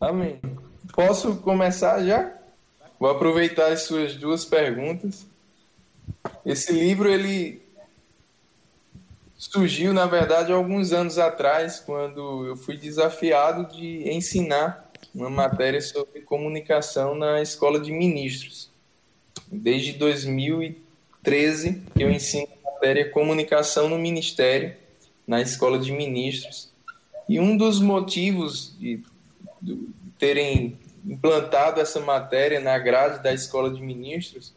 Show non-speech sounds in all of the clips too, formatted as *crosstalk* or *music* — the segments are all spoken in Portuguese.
Amém. Posso começar já? Vou aproveitar as suas duas perguntas. Esse livro ele surgiu, na verdade, alguns anos atrás, quando eu fui desafiado de ensinar uma matéria sobre comunicação na escola de ministros. Desde 2013 eu ensino a matéria comunicação no ministério na escola de ministros. E um dos motivos de, terem implantado essa matéria na grade da escola de ministros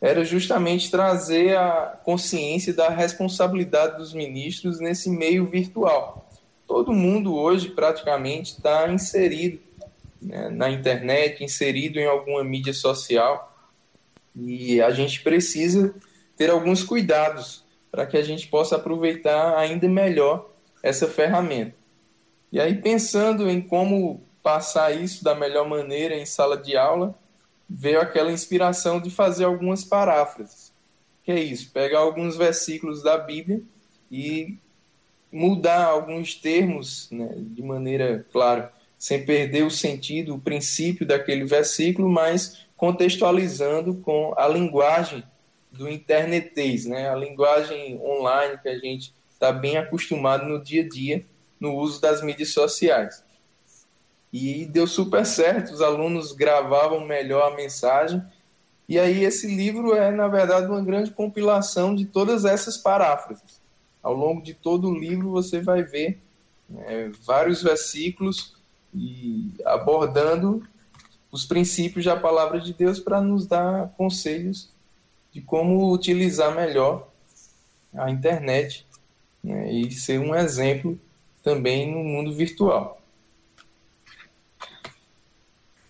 era justamente trazer a consciência da responsabilidade dos ministros nesse meio virtual. Todo mundo hoje praticamente está inserido né, na internet, inserido em alguma mídia social e a gente precisa ter alguns cuidados para que a gente possa aproveitar ainda melhor essa ferramenta. E aí, pensando em como passar isso da melhor maneira em sala de aula, veio aquela inspiração de fazer algumas paráfrases. Que é isso? Pegar alguns versículos da Bíblia e mudar alguns termos né, de maneira, claro, sem perder o sentido, o princípio daquele versículo, mas contextualizando com a linguagem do internetês, né, a linguagem online que a gente está bem acostumado no dia a dia no uso das mídias sociais. E deu super certo, os alunos gravavam melhor a mensagem. E aí esse livro é, na verdade, uma grande compilação de todas essas paráfrases. Ao longo de todo o livro você vai ver é, vários versículos e abordando os princípios da palavra de Deus para nos dar conselhos de como utilizar melhor a internet né, e ser um exemplo também no mundo virtual.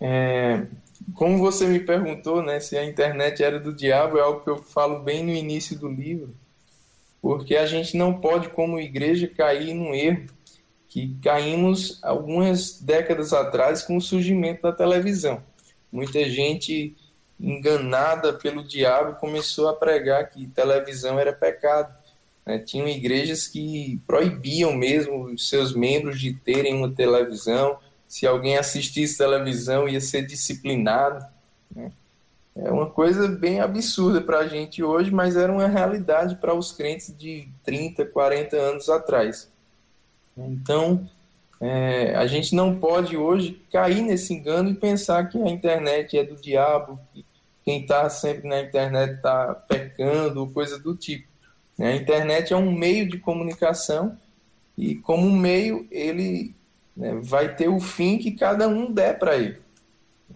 É, como você me perguntou, né, se a internet era do diabo, é algo que eu falo bem no início do livro, porque a gente não pode, como igreja, cair num erro que caímos algumas décadas atrás com o surgimento da televisão. Muita gente enganada pelo diabo começou a pregar que televisão era pecado. Né? Tinham igrejas que proibiam mesmo os seus membros de terem uma televisão, se alguém assistisse televisão ia ser disciplinado. Né? É uma coisa bem absurda para a gente hoje, mas era uma realidade para os crentes de 30, 40 anos atrás. Então, é, a gente não pode hoje cair nesse engano e pensar que a internet é do diabo, que quem está sempre na internet está pecando, coisa do tipo. Né? A internet é um meio de comunicação e, como meio, ele né, vai ter o fim que cada um der para ele.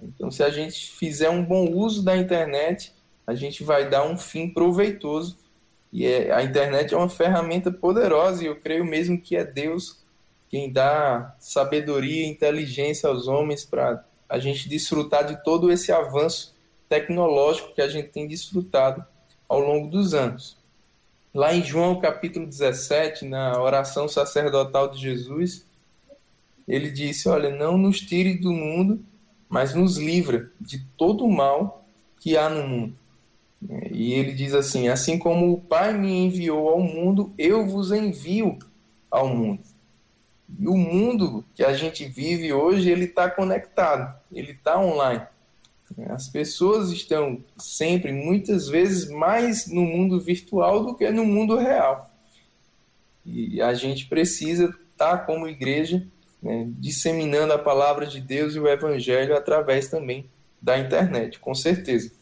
Então, se a gente fizer um bom uso da internet, a gente vai dar um fim proveitoso. E é, a internet é uma ferramenta poderosa, e eu creio mesmo que é Deus quem dá sabedoria e inteligência aos homens para a gente desfrutar de todo esse avanço tecnológico que a gente tem desfrutado ao longo dos anos. Lá em João capítulo 17, na oração sacerdotal de Jesus, ele disse: Olha, não nos tire do mundo, mas nos livra de todo o mal que há no mundo. E ele diz assim: Assim como o Pai me enviou ao mundo, eu vos envio ao mundo. E o mundo que a gente vive hoje, ele está conectado, ele está online. As pessoas estão sempre, muitas vezes, mais no mundo virtual do que no mundo real. E a gente precisa estar, tá, como igreja, né, disseminando a palavra de Deus e o evangelho através também da internet, com certeza.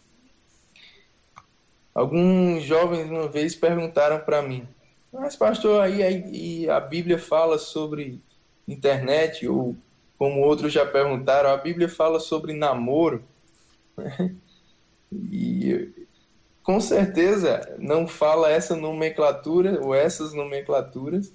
Alguns jovens uma vez perguntaram para mim: "Mas pastor, aí, a Bíblia fala sobre internet ou como outros já perguntaram, a Bíblia fala sobre namoro?" *laughs* e com certeza não fala essa nomenclatura ou essas nomenclaturas,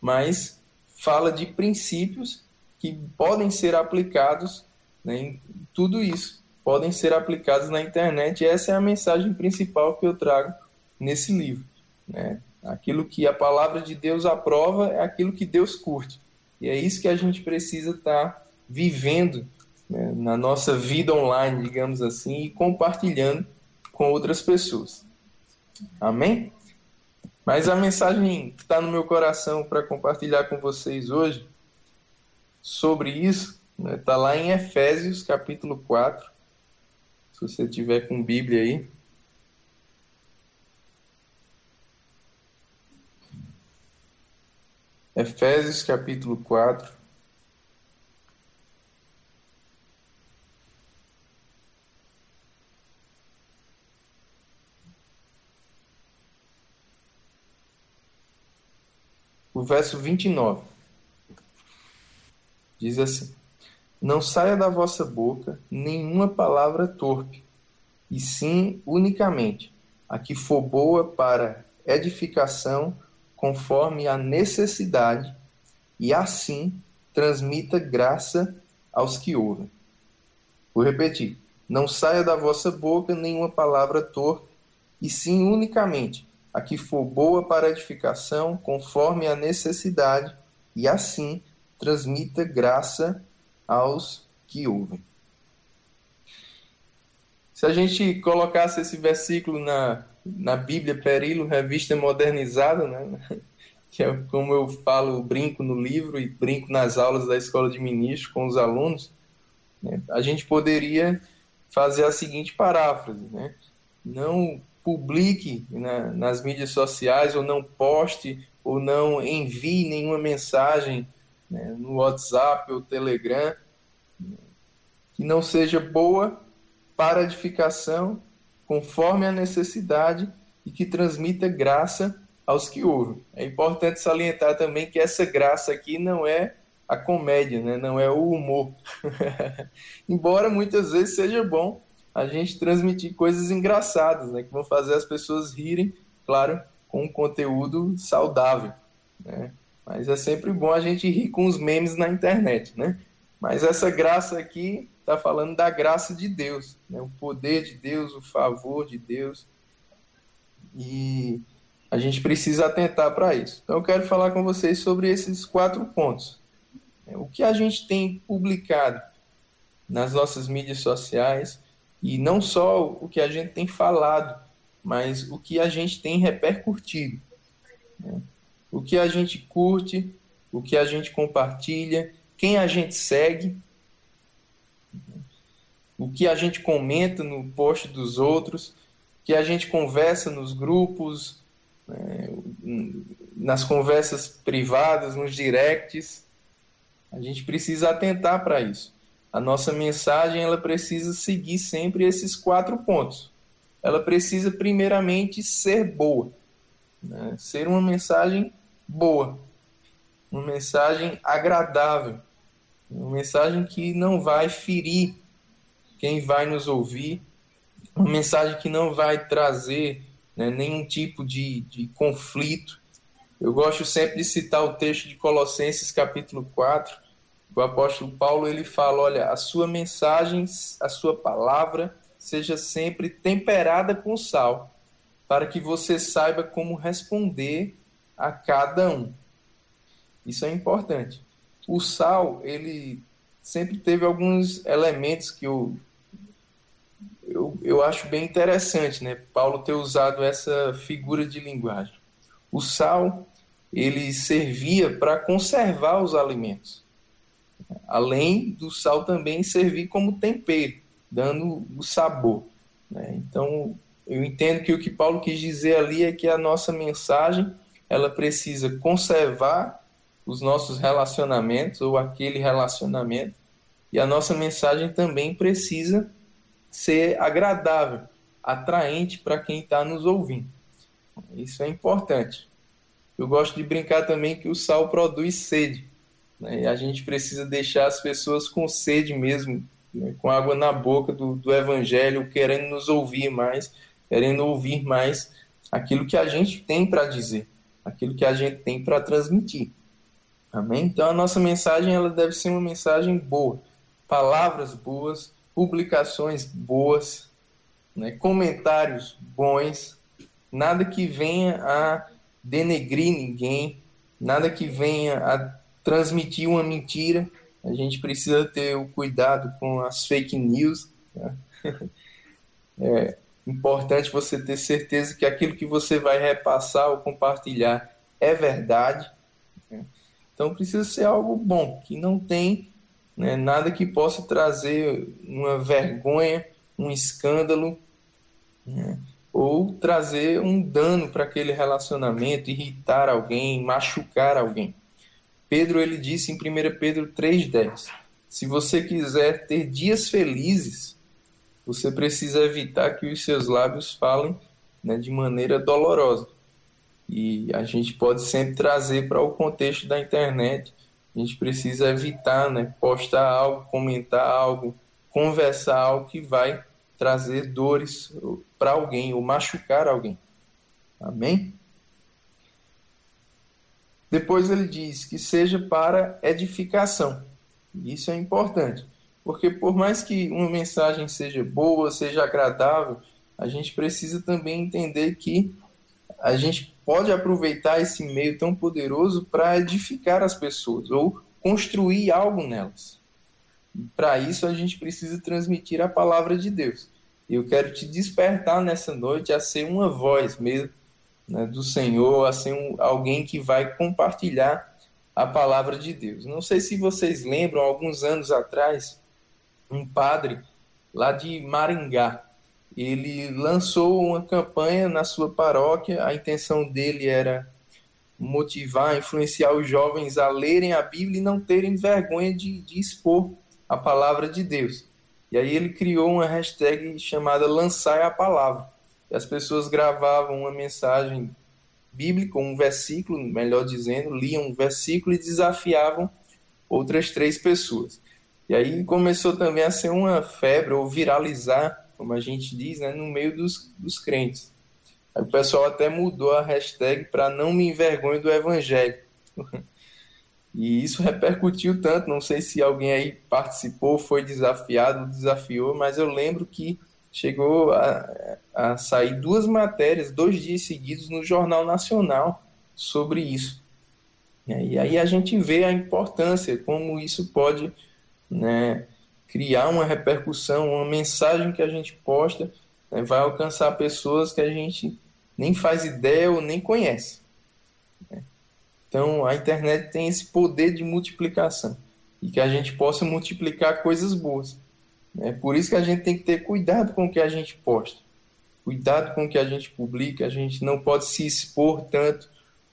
mas fala de princípios que podem ser aplicados né, em tudo isso, podem ser aplicados na internet. E essa é a mensagem principal que eu trago nesse livro. Né? Aquilo que a palavra de Deus aprova é aquilo que Deus curte. E é isso que a gente precisa estar tá vivendo né, na nossa vida online, digamos assim, e compartilhando com outras pessoas. Amém? Mas a mensagem que está no meu coração para compartilhar com vocês hoje sobre isso Está lá em Efésios, capítulo 4. Se você tiver com Bíblia aí. Efésios, capítulo 4. O verso 29 diz assim: Não saia da vossa boca nenhuma palavra torpe, e sim unicamente a que for boa para edificação, conforme a necessidade, e assim transmita graça aos que ouvem. Vou repetir: Não saia da vossa boca nenhuma palavra torpe, e sim unicamente a que for boa para edificação, conforme a necessidade, e assim transmita graça aos que ouvem. Se a gente colocasse esse versículo na, na Bíblia Perilo, revista modernizada, né? *laughs* que é como eu falo, brinco no livro e brinco nas aulas da escola de ministros com os alunos, né? a gente poderia fazer a seguinte paráfrase, né? Não publique na, nas mídias sociais ou não poste ou não envie nenhuma mensagem né, no WhatsApp ou Telegram que não seja boa para edificação, conforme a necessidade e que transmita graça aos que ouvem. É importante salientar também que essa graça aqui não é a comédia, né? não é o humor. *laughs* Embora muitas vezes seja bom a gente transmitir coisas engraçadas, né? que vão fazer as pessoas rirem, claro, com um conteúdo saudável. Né? Mas é sempre bom a gente rir com os memes na internet, né? Mas essa graça aqui está falando da graça de Deus, né? o poder de Deus, o favor de Deus. E a gente precisa atentar para isso. Então eu quero falar com vocês sobre esses quatro pontos. O que a gente tem publicado nas nossas mídias sociais, e não só o que a gente tem falado, mas o que a gente tem repercutido. Né? O que a gente curte, o que a gente compartilha, quem a gente segue, o que a gente comenta no post dos outros, o que a gente conversa nos grupos, né, nas conversas privadas, nos directs. A gente precisa atentar para isso. A nossa mensagem ela precisa seguir sempre esses quatro pontos. Ela precisa primeiramente ser boa, né? ser uma mensagem boa, uma mensagem agradável, uma mensagem que não vai ferir quem vai nos ouvir, uma mensagem que não vai trazer né, nenhum tipo de, de conflito. Eu gosto sempre de citar o texto de Colossenses capítulo 4, o apóstolo Paulo ele fala, olha, a sua mensagem, a sua palavra seja sempre temperada com sal, para que você saiba como responder a cada um. Isso é importante. O sal, ele sempre teve alguns elementos que eu, eu, eu acho bem interessante, né? Paulo ter usado essa figura de linguagem. O sal, ele servia para conservar os alimentos. Além do sal também servir como tempero, dando o sabor. Né? Então, eu entendo que o que Paulo quis dizer ali é que a nossa mensagem ela precisa conservar os nossos relacionamentos ou aquele relacionamento e a nossa mensagem também precisa ser agradável, atraente para quem está nos ouvindo. Isso é importante. Eu gosto de brincar também que o sal produz sede. Né? E a gente precisa deixar as pessoas com sede mesmo, né? com água na boca do, do Evangelho, querendo nos ouvir mais, querendo ouvir mais aquilo que a gente tem para dizer aquilo que a gente tem para transmitir. Amém? Então a nossa mensagem ela deve ser uma mensagem boa, palavras boas, publicações boas, né? comentários bons, nada que venha a denegrir ninguém, nada que venha a transmitir uma mentira. A gente precisa ter o cuidado com as fake news. Né? *laughs* é, importante você ter certeza que aquilo que você vai repassar ou compartilhar é verdade. Né? Então precisa ser algo bom, que não tem né? nada que possa trazer uma vergonha, um escândalo, né? ou trazer um dano para aquele relacionamento, irritar alguém, machucar alguém. Pedro ele disse em 1 Pedro 3:10, se você quiser ter dias felizes, você precisa evitar que os seus lábios falem né, de maneira dolorosa. E a gente pode sempre trazer para o contexto da internet. A gente precisa evitar né, postar algo, comentar algo, conversar algo que vai trazer dores para alguém ou machucar alguém. Amém? Depois ele diz que seja para edificação. Isso é importante, porque por mais que uma mensagem seja boa, seja agradável, a gente precisa também entender que a gente pode aproveitar esse meio tão poderoso para edificar as pessoas ou construir algo nelas. Para isso, a gente precisa transmitir a palavra de Deus. Eu quero te despertar nessa noite a ser uma voz mesmo né, do Senhor, a ser um, alguém que vai compartilhar a palavra de Deus. Não sei se vocês lembram, alguns anos atrás, um padre lá de Maringá, ele lançou uma campanha na sua paróquia, a intenção dele era motivar, influenciar os jovens a lerem a Bíblia e não terem vergonha de, de expor a palavra de Deus. E aí ele criou uma hashtag chamada Lançai a Palavra. E as pessoas gravavam uma mensagem bíblica, um versículo, melhor dizendo, liam um versículo e desafiavam outras três pessoas. E aí começou também a ser uma febre, ou viralizar, como a gente diz, né, no meio dos, dos crentes. Aí o pessoal até mudou a hashtag para não me envergonhe do evangelho. *laughs* E isso repercutiu tanto, não sei se alguém aí participou, foi desafiado, desafiou, mas eu lembro que chegou a, a sair duas matérias, dois dias seguidos no Jornal Nacional sobre isso. E aí a gente vê a importância, como isso pode né, criar uma repercussão, uma mensagem que a gente posta né, vai alcançar pessoas que a gente nem faz ideia ou nem conhece. Então, a internet tem esse poder de multiplicação e que a gente possa multiplicar coisas boas. É por isso que a gente tem que ter cuidado com o que a gente posta, cuidado com o que a gente publica. A gente não pode se expor tanto.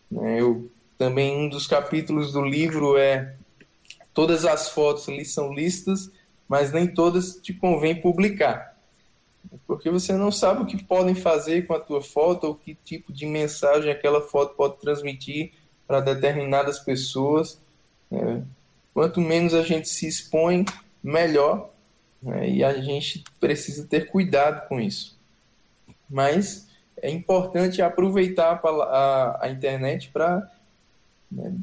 Né? Eu também um dos capítulos do livro é todas as fotos ali são listas, mas nem todas te convém publicar, porque você não sabe o que podem fazer com a tua foto ou que tipo de mensagem aquela foto pode transmitir para determinadas pessoas. Né? Quanto menos a gente se expõe, melhor. Né? E a gente precisa ter cuidado com isso. Mas é importante aproveitar a, a, a internet para né,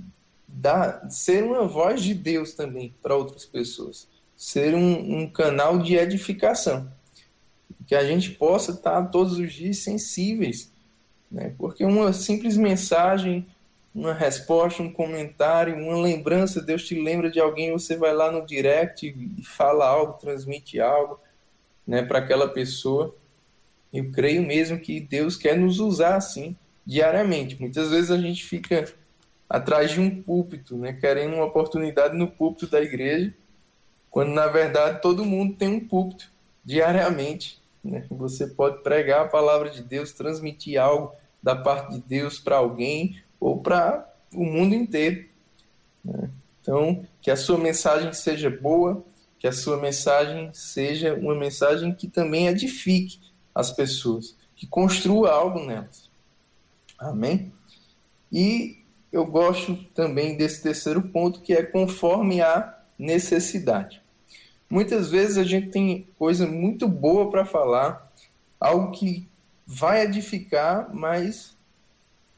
dar, ser uma voz de Deus também para outras pessoas. Ser um, um canal de edificação. Que a gente possa estar todos os dias sensíveis. Né? Porque uma simples mensagem uma resposta, um comentário, uma lembrança, Deus te lembra de alguém, você vai lá no direct e fala algo, transmite algo né, para aquela pessoa. Eu creio mesmo que Deus quer nos usar assim, diariamente. Muitas vezes a gente fica atrás de um púlpito, né, querendo uma oportunidade no púlpito da igreja, quando na verdade todo mundo tem um púlpito diariamente. Né? Você pode pregar a palavra de Deus, transmitir algo da parte de Deus para alguém, ou para o mundo inteiro. Né? Então, que a sua mensagem seja boa, que a sua mensagem seja uma mensagem que também edifique as pessoas, que construa algo nelas. Amém? E eu gosto também desse terceiro ponto, que é conforme a necessidade. Muitas vezes a gente tem coisa muito boa para falar, algo que vai edificar, mas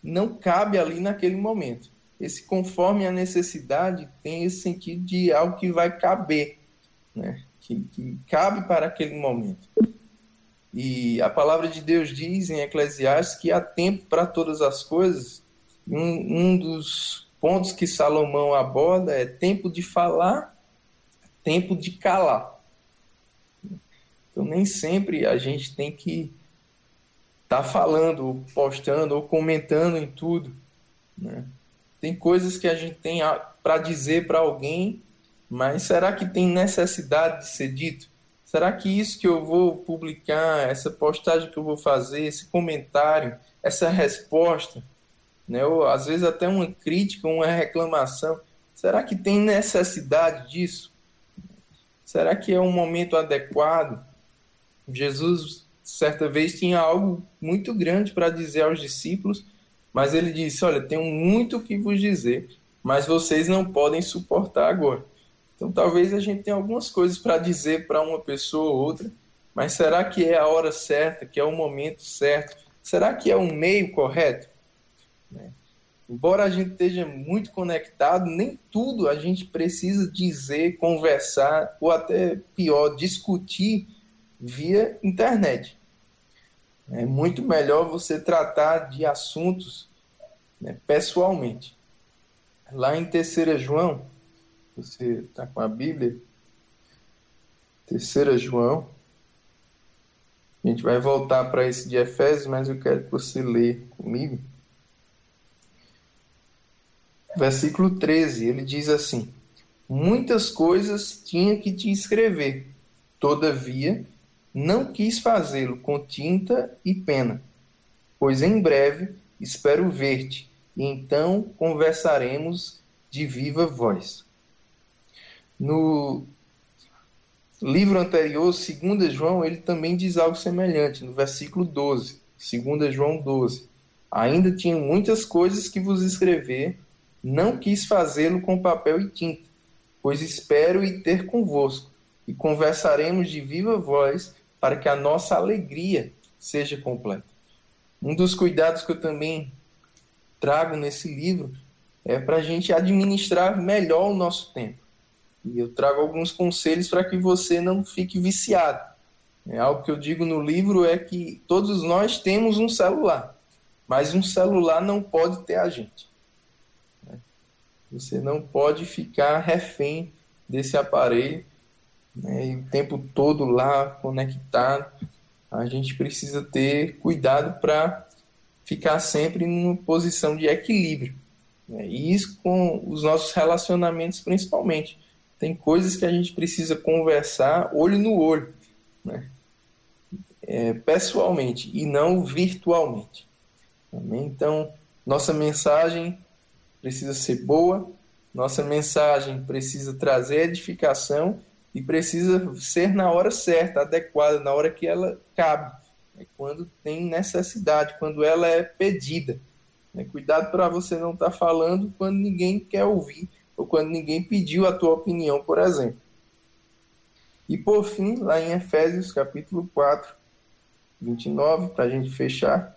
não cabe ali naquele momento. Esse conforme a necessidade tem esse sentido de algo que vai caber, né? que, que cabe para aquele momento. E a palavra de Deus diz em Eclesiastes que há tempo para todas as coisas. Um, um dos pontos que Salomão aborda é tempo de falar, tempo de calar. Então, nem sempre a gente tem que tá falando, ou postando, ou comentando em tudo. Né? Tem coisas que a gente tem para dizer para alguém mas será que tem necessidade de ser dito? Será que isso que eu vou publicar, essa postagem que eu vou fazer, esse comentário, essa resposta, né, ou às vezes até uma crítica, uma reclamação, será que tem necessidade disso? Será que é um momento adequado? Jesus, certa vez, tinha algo muito grande para dizer aos discípulos, mas ele disse: Olha, tenho muito o que vos dizer, mas vocês não podem suportar agora. Então, talvez a gente tenha algumas coisas para dizer para uma pessoa ou outra, mas será que é a hora certa, que é o momento certo? Será que é o meio correto? Né? Embora a gente esteja muito conectado, nem tudo a gente precisa dizer, conversar, ou até pior, discutir via internet. É muito melhor você tratar de assuntos né, pessoalmente. Lá em 3 João, você está com a Bíblia? 3 João. A gente vai voltar para esse de Efésios, mas eu quero que você lê comigo. Versículo 13, ele diz assim: Muitas coisas tinha que te escrever, todavia não quis fazê-lo com tinta e pena, pois em breve espero ver-te, e então conversaremos de viva voz. No livro anterior, 2 João, ele também diz algo semelhante, no versículo 12, 2 João 12. Ainda tinha muitas coisas que vos escrever, não quis fazê-lo com papel e tinta, pois espero ir ter convosco, e conversaremos de viva voz, para que a nossa alegria seja completa. Um dos cuidados que eu também trago nesse livro é para a gente administrar melhor o nosso tempo. E eu trago alguns conselhos para que você não fique viciado. É algo que eu digo no livro é que todos nós temos um celular, mas um celular não pode ter a gente. Você não pode ficar refém desse aparelho né, e o tempo todo lá conectado. A gente precisa ter cuidado para ficar sempre numa posição de equilíbrio. Né, e isso com os nossos relacionamentos principalmente. Tem coisas que a gente precisa conversar olho no olho, né? É, pessoalmente e não virtualmente. Amém? Então, nossa mensagem precisa ser boa, nossa mensagem precisa trazer edificação e precisa ser na hora certa, adequada, na hora que ela cabe, né? quando tem necessidade, quando ela é pedida. Né? Cuidado para você não estar tá falando quando ninguém quer ouvir ou quando ninguém pediu a tua opinião, por exemplo. E por fim, lá em Efésios capítulo 4, 29, para a gente fechar,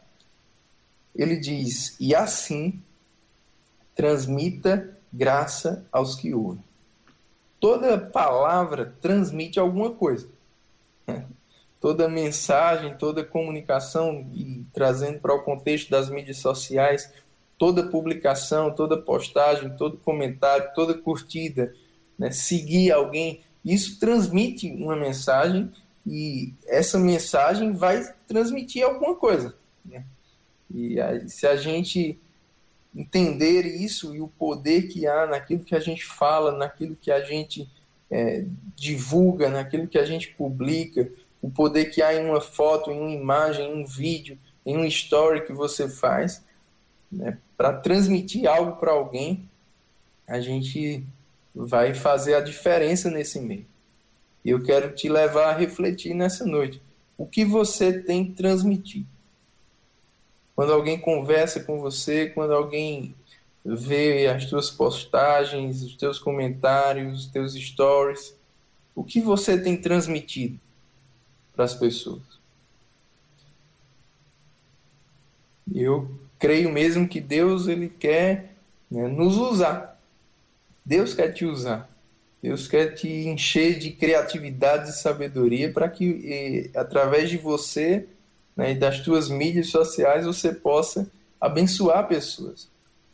ele diz: E assim transmita graça aos que ouvem. Toda palavra transmite alguma coisa. *laughs* Toda mensagem, toda comunicação, e trazendo para o contexto das mídias sociais, toda publicação, toda postagem, todo comentário, toda curtida, né, seguir alguém, isso transmite uma mensagem e essa mensagem vai transmitir alguma coisa. Né? E aí, se a gente entender isso e o poder que há naquilo que a gente fala, naquilo que a gente é, divulga, naquilo que a gente publica, o poder que há em uma foto, em uma imagem, em um vídeo, em um story que você faz, né, para transmitir algo para alguém, a gente vai fazer a diferença nesse meio. E eu quero te levar a refletir nessa noite. O que você tem transmitido? Quando alguém conversa com você, quando alguém vê as tuas postagens, os teus comentários, os teus stories, o que você tem transmitido para as pessoas? Eu creio mesmo que Deus ele quer né, nos usar. Deus quer te usar. Deus quer te encher de criatividade e sabedoria para que, e, através de você né, e das tuas mídias sociais, você possa abençoar pessoas.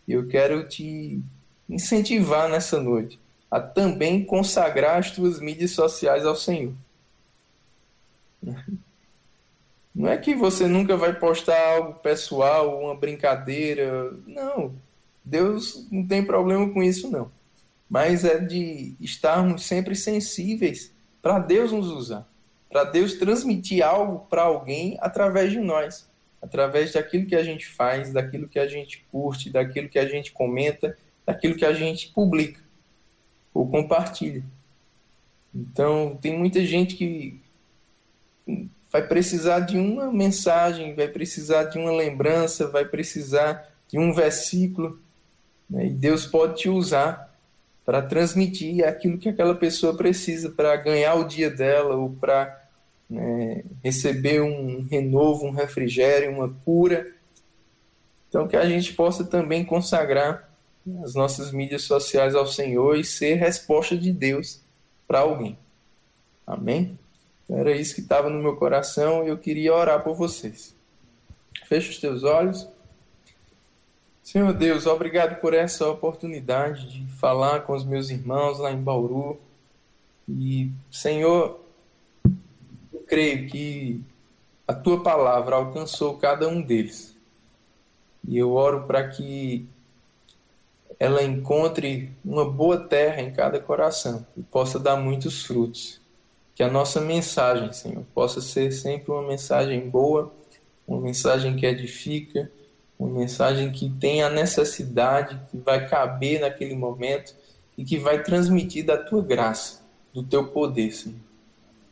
E eu quero te incentivar nessa noite a também consagrar as tuas mídias sociais ao Senhor. Não é que você nunca vai postar algo pessoal, uma brincadeira. Não. Deus não tem problema com isso, não. mas é de estarmos sempre sensíveis para Deus nos usar, para Deus transmitir algo para alguém através de nós, através daquilo que a gente faz, daquilo que a gente curte, daquilo que a gente comenta, daquilo que a gente publica ou compartilha. Então, tem muita gente que vai precisar de uma mensagem, vai precisar de uma lembrança, vai precisar de um versículo, né? e Deus pode te usar para transmitir aquilo que aquela pessoa precisa para ganhar o dia dela ou para né, receber um renovo, um refrigério, uma cura. Então, que a gente possa também consagrar as nossas mídias sociais ao Senhor e ser resposta de Deus para alguém. Amém? Era isso que estava no meu coração e eu queria orar por vocês. Feche os teus olhos. Senhor Deus, obrigado por essa oportunidade de falar com os meus irmãos lá em Bauru. E, Senhor, eu creio que a tua palavra alcançou cada um deles. E eu oro para que ela encontre uma boa terra em cada coração e possa dar muitos frutos. Que a nossa mensagem, Senhor, possa ser sempre uma mensagem boa, uma mensagem que edifica, uma mensagem que tem a necessidade, que vai caber naquele momento e que vai transmitir da tua graça, do teu poder, Senhor.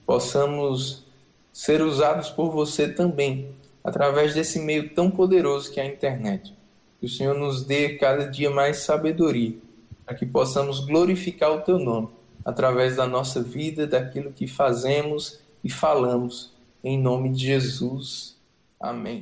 Possamos ser usados por você também, através desse meio tão poderoso que é a internet. Que o Senhor nos dê cada dia mais sabedoria, para que possamos glorificar o teu nome através da nossa vida, daquilo que fazemos e falamos. Em nome de Jesus. Amém.